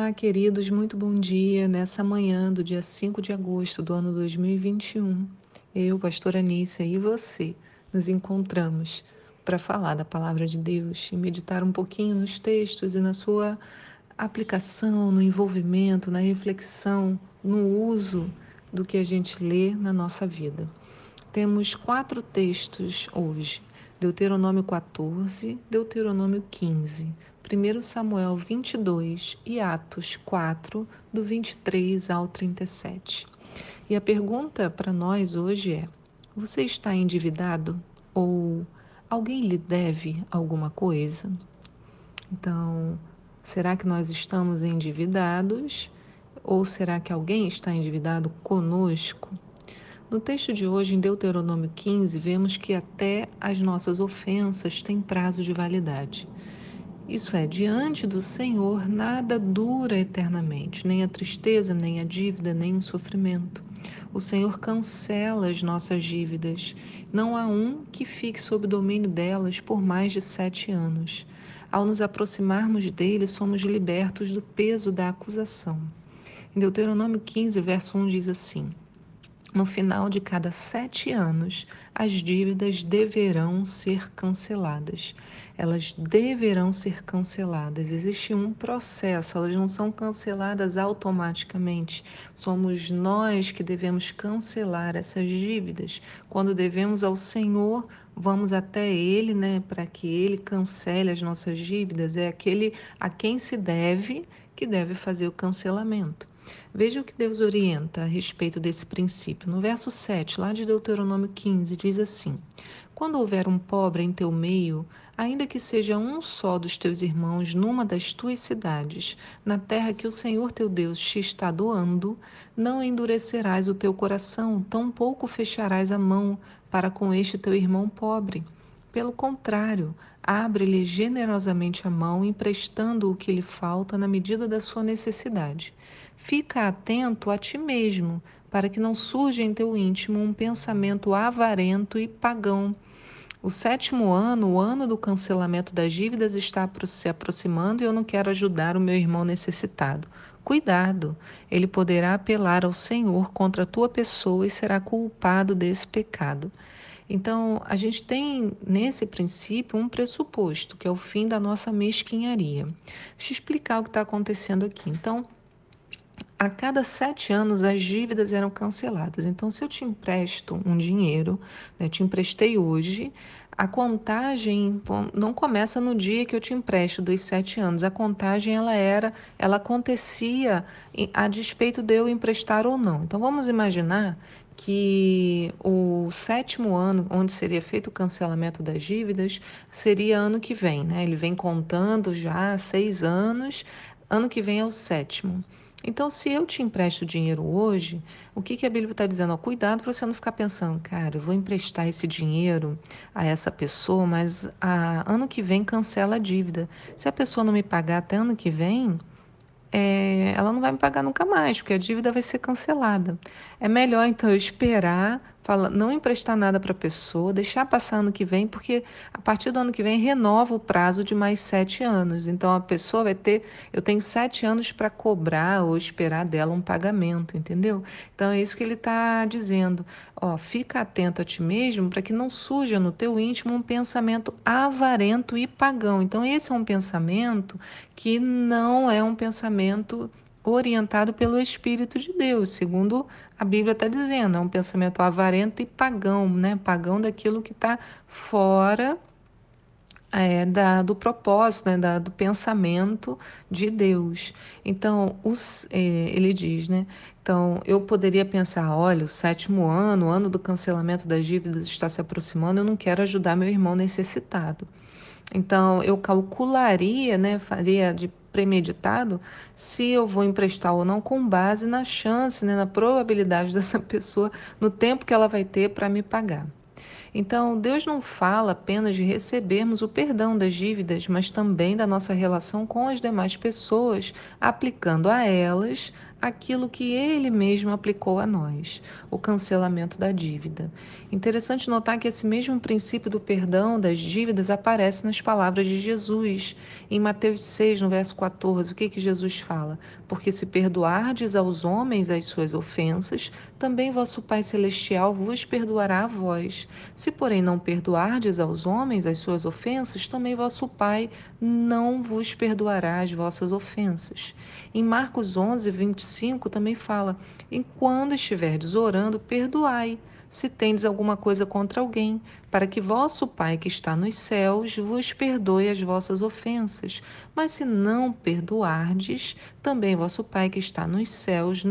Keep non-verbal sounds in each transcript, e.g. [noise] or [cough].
Olá, queridos, muito bom dia. Nessa manhã do dia 5 de agosto do ano 2021, eu, pastora Anícia e você nos encontramos para falar da palavra de Deus e meditar um pouquinho nos textos e na sua aplicação, no envolvimento, na reflexão, no uso do que a gente lê na nossa vida. Temos quatro textos hoje: Deuteronômio 14, Deuteronômio 15, 1 Samuel 22 e Atos 4, do 23 ao 37. E a pergunta para nós hoje é: você está endividado ou alguém lhe deve alguma coisa? Então, será que nós estamos endividados ou será que alguém está endividado conosco? No texto de hoje, em Deuteronômio 15, vemos que até as nossas ofensas têm prazo de validade. Isso é, diante do Senhor nada dura eternamente, nem a tristeza, nem a dívida, nem o sofrimento. O Senhor cancela as nossas dívidas. Não há um que fique sob domínio delas por mais de sete anos. Ao nos aproximarmos dele, somos libertos do peso da acusação. Em Deuteronômio 15, verso 1 diz assim: no final de cada sete anos, as dívidas deverão ser canceladas. Elas deverão ser canceladas. Existe um processo, elas não são canceladas automaticamente. Somos nós que devemos cancelar essas dívidas. Quando devemos ao Senhor, vamos até Ele, né, para que Ele cancele as nossas dívidas. É aquele a quem se deve que deve fazer o cancelamento. Veja o que Deus orienta a respeito desse princípio. No verso 7, lá de Deuteronômio 15, diz assim: Quando houver um pobre em teu meio, ainda que seja um só dos teus irmãos numa das tuas cidades, na terra que o Senhor teu Deus te está doando, não endurecerás o teu coração, tampouco fecharás a mão para com este teu irmão pobre. Pelo contrário, abre-lhe generosamente a mão, emprestando o que lhe falta na medida da sua necessidade. Fica atento a ti mesmo, para que não surja em teu íntimo um pensamento avarento e pagão. O sétimo ano, o ano do cancelamento das dívidas, está se aproximando e eu não quero ajudar o meu irmão necessitado. Cuidado, ele poderá apelar ao Senhor contra a tua pessoa e será culpado desse pecado. Então, a gente tem nesse princípio um pressuposto, que é o fim da nossa mesquinharia. Deixa eu explicar o que está acontecendo aqui. Então, a cada sete anos as dívidas eram canceladas. Então, se eu te empresto um dinheiro, né, te emprestei hoje, a contagem não começa no dia que eu te empresto dos sete anos. A contagem ela era, ela acontecia a despeito de eu emprestar ou não. Então, vamos imaginar que o sétimo ano, onde seria feito o cancelamento das dívidas, seria ano que vem, né? Ele vem contando já seis anos, ano que vem é o sétimo. Então, se eu te empresto dinheiro hoje, o que, que a Bíblia está dizendo? Ó, cuidado para você não ficar pensando, cara, eu vou emprestar esse dinheiro a essa pessoa, mas a, ano que vem cancela a dívida. Se a pessoa não me pagar até ano que vem, é, ela não vai me pagar nunca mais, porque a dívida vai ser cancelada. É melhor então eu esperar, fala, não emprestar nada para a pessoa, deixar passar ano que vem, porque a partir do ano que vem renova o prazo de mais sete anos. Então a pessoa vai ter, eu tenho sete anos para cobrar ou esperar dela um pagamento, entendeu? Então é isso que ele está dizendo. Ó, fica atento a ti mesmo para que não surja no teu íntimo um pensamento avarento e pagão. Então esse é um pensamento que não é um pensamento orientado pelo Espírito de Deus, segundo a Bíblia está dizendo, é um pensamento avarento e pagão, né? Pagão daquilo que está fora é, da, do propósito, né? da, do pensamento de Deus. Então, os, é, ele diz, né? Então, eu poderia pensar, olha, o sétimo ano, o ano do cancelamento das dívidas está se aproximando, eu não quero ajudar meu irmão necessitado. Então, eu calcularia, né, faria de premeditado se eu vou emprestar ou não com base na chance, né, na probabilidade [laughs] dessa pessoa, no tempo que ela vai ter para me pagar. Então, Deus não fala apenas de recebermos o perdão das dívidas, mas também da nossa relação com as demais pessoas, aplicando a elas aquilo que ele mesmo aplicou a nós, o cancelamento da dívida. Interessante notar que esse mesmo princípio do perdão das dívidas aparece nas palavras de Jesus. Em Mateus 6, no verso 14, o que, que Jesus fala? Porque se perdoardes aos homens as suas ofensas, também vosso Pai Celestial vos perdoará a vós. Se, porém, não perdoardes aos homens as suas ofensas, também vosso Pai não vos perdoará as vossas ofensas. Em Marcos 11, 25 também fala: E quando estiverdes orando, perdoai se tendes alguma coisa contra alguém, para que vosso Pai que está nos céus vos perdoe as vossas ofensas. Mas se não perdoardes, também vosso Pai que está nos céus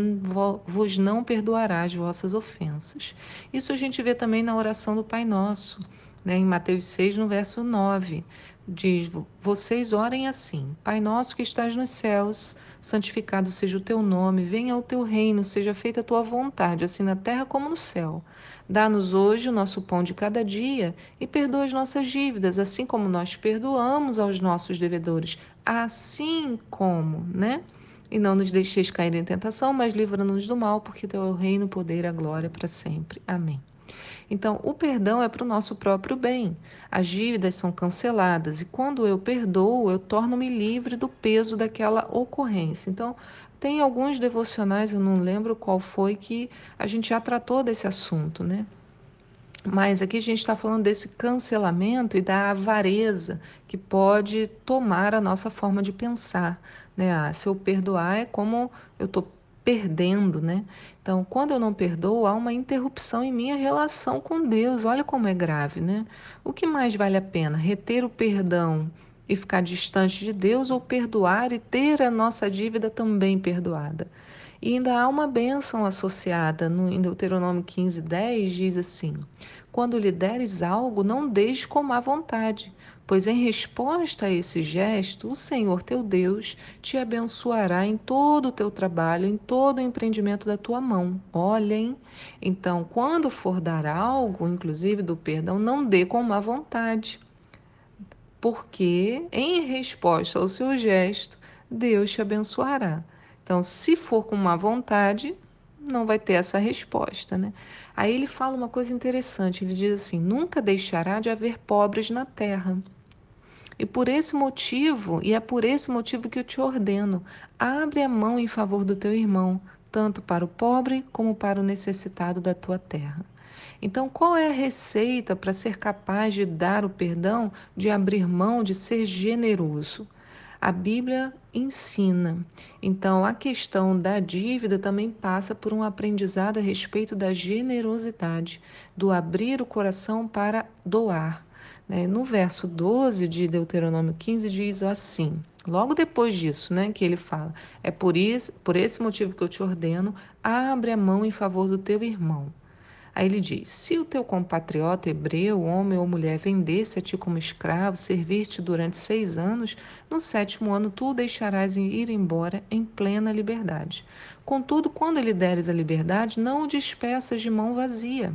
vos não perdoará as vossas ofensas. Isso a gente vê também na oração do Pai Nosso, né, em Mateus 6, no verso 9 diz: Vocês orem assim: Pai nosso que estás nos céus, santificado seja o teu nome, venha o teu reino, seja feita a tua vontade, assim na terra como no céu. Dá-nos hoje o nosso pão de cada dia e perdoa as nossas dívidas, assim como nós perdoamos aos nossos devedores, assim como, né? E não nos deixeis cair em tentação, mas livra-nos do mal, porque teu é o reino, o poder e a glória para sempre. Amém. Então, o perdão é para o nosso próprio bem. As dívidas são canceladas e quando eu perdoo, eu torno-me livre do peso daquela ocorrência. Então, tem alguns devocionais, eu não lembro qual foi, que a gente já tratou desse assunto, né? Mas aqui a gente está falando desse cancelamento e da avareza que pode tomar a nossa forma de pensar. Né? Ah, se eu perdoar é como eu estou perdendo, né? Então, quando eu não perdoo, há uma interrupção em minha relação com Deus. Olha como é grave, né? O que mais vale a pena? Reter o perdão e ficar distante de Deus ou perdoar e ter a nossa dívida também perdoada? E ainda há uma bênção associada. No, em Deuteronômio 15, 10 diz assim: Quando lhe deres algo, não deixe com má vontade, pois em resposta a esse gesto, o Senhor teu Deus te abençoará em todo o teu trabalho, em todo o empreendimento da tua mão. Olhem, então, quando for dar algo, inclusive do perdão, não dê com má vontade, porque em resposta ao seu gesto, Deus te abençoará. Então, se for com má vontade, não vai ter essa resposta, né? Aí ele fala uma coisa interessante, ele diz assim: nunca deixará de haver pobres na terra. E por esse motivo, e é por esse motivo que eu te ordeno, abre a mão em favor do teu irmão, tanto para o pobre como para o necessitado da tua terra. Então, qual é a receita para ser capaz de dar o perdão, de abrir mão, de ser generoso? A Bíblia ensina. Então, a questão da dívida também passa por um aprendizado a respeito da generosidade, do abrir o coração para doar. Né? No verso 12 de Deuteronômio 15 diz assim: Logo depois disso, né, que ele fala, é por isso, por esse motivo que eu te ordeno, abre a mão em favor do teu irmão. Aí ele diz: Se o teu compatriota hebreu, homem ou mulher, vendesse a ti como escravo, servir-te durante seis anos, no sétimo ano tu o deixarás ir embora em plena liberdade. Contudo, quando ele deres a liberdade, não o despeças de mão vazia.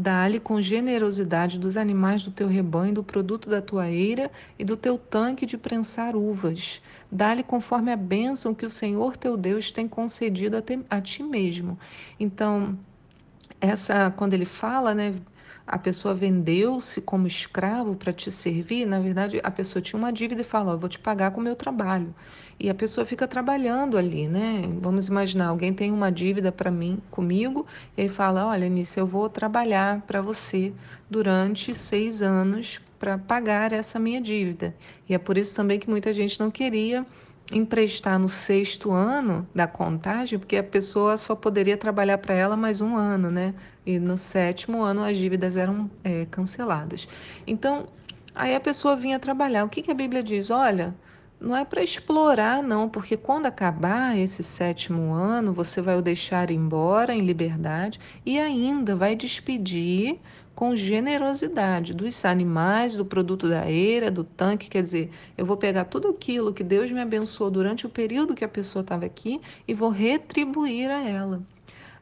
Dá-lhe com generosidade dos animais do teu rebanho, do produto da tua eira e do teu tanque de prensar uvas. Dá-lhe conforme a bênção que o Senhor teu Deus tem concedido a, te, a ti mesmo. Então, essa quando ele fala, né, a pessoa vendeu-se como escravo para te servir, na verdade a pessoa tinha uma dívida e fala, vou te pagar com o meu trabalho. E a pessoa fica trabalhando ali, né? Vamos imaginar, alguém tem uma dívida para mim, comigo, e aí fala, olha, Nisso, eu vou trabalhar para você durante seis anos para pagar essa minha dívida. E é por isso também que muita gente não queria emprestar no sexto ano da contagem, porque a pessoa só poderia trabalhar para ela mais um ano, né? E no sétimo ano as dívidas eram é, canceladas. Então, aí a pessoa vinha trabalhar. O que, que a Bíblia diz? Olha, não é para explorar, não, porque quando acabar esse sétimo ano, você vai o deixar embora em liberdade e ainda vai despedir com generosidade dos animais, do produto da eira, do tanque. Quer dizer, eu vou pegar tudo aquilo que Deus me abençoou durante o período que a pessoa estava aqui e vou retribuir a ela.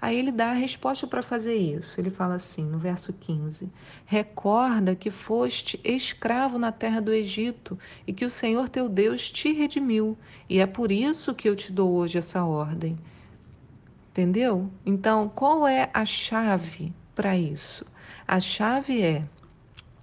Aí ele dá a resposta para fazer isso. Ele fala assim, no verso 15: Recorda que foste escravo na terra do Egito e que o Senhor teu Deus te redimiu, e é por isso que eu te dou hoje essa ordem. Entendeu? Então, qual é a chave para isso? A chave é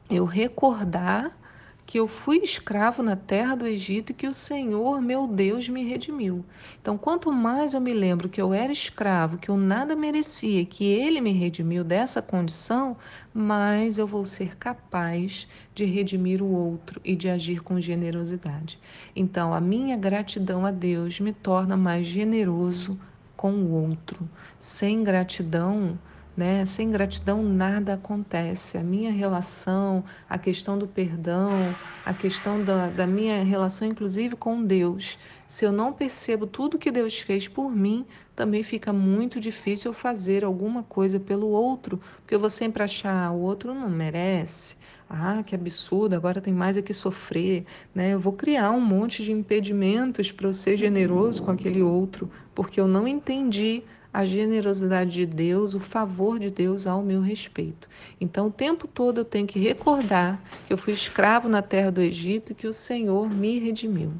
eu recordar que eu fui escravo na terra do Egito e que o Senhor, meu Deus, me redimiu. Então, quanto mais eu me lembro que eu era escravo, que eu nada merecia, que Ele me redimiu dessa condição, mais eu vou ser capaz de redimir o outro e de agir com generosidade. Então, a minha gratidão a Deus me torna mais generoso com o outro. Sem gratidão, né? Sem gratidão nada acontece. A minha relação, a questão do perdão, a questão da, da minha relação, inclusive com Deus. Se eu não percebo tudo que Deus fez por mim, também fica muito difícil fazer alguma coisa pelo outro, porque eu vou sempre achar ah, o outro não merece. Ah, que absurdo, agora tem mais é que sofrer, né? Eu vou criar um monte de impedimentos para eu ser generoso com aquele outro, porque eu não entendi a generosidade de Deus, o favor de Deus ao meu respeito. Então, o tempo todo eu tenho que recordar que eu fui escravo na terra do Egito e que o Senhor me redimiu.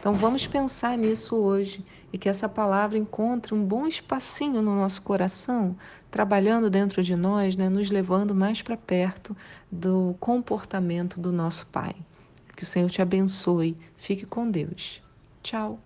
Então, vamos pensar nisso hoje e que essa palavra encontre um bom espacinho no nosso coração, trabalhando dentro de nós, né, nos levando mais para perto do comportamento do nosso Pai. Que o Senhor te abençoe. Fique com Deus. Tchau.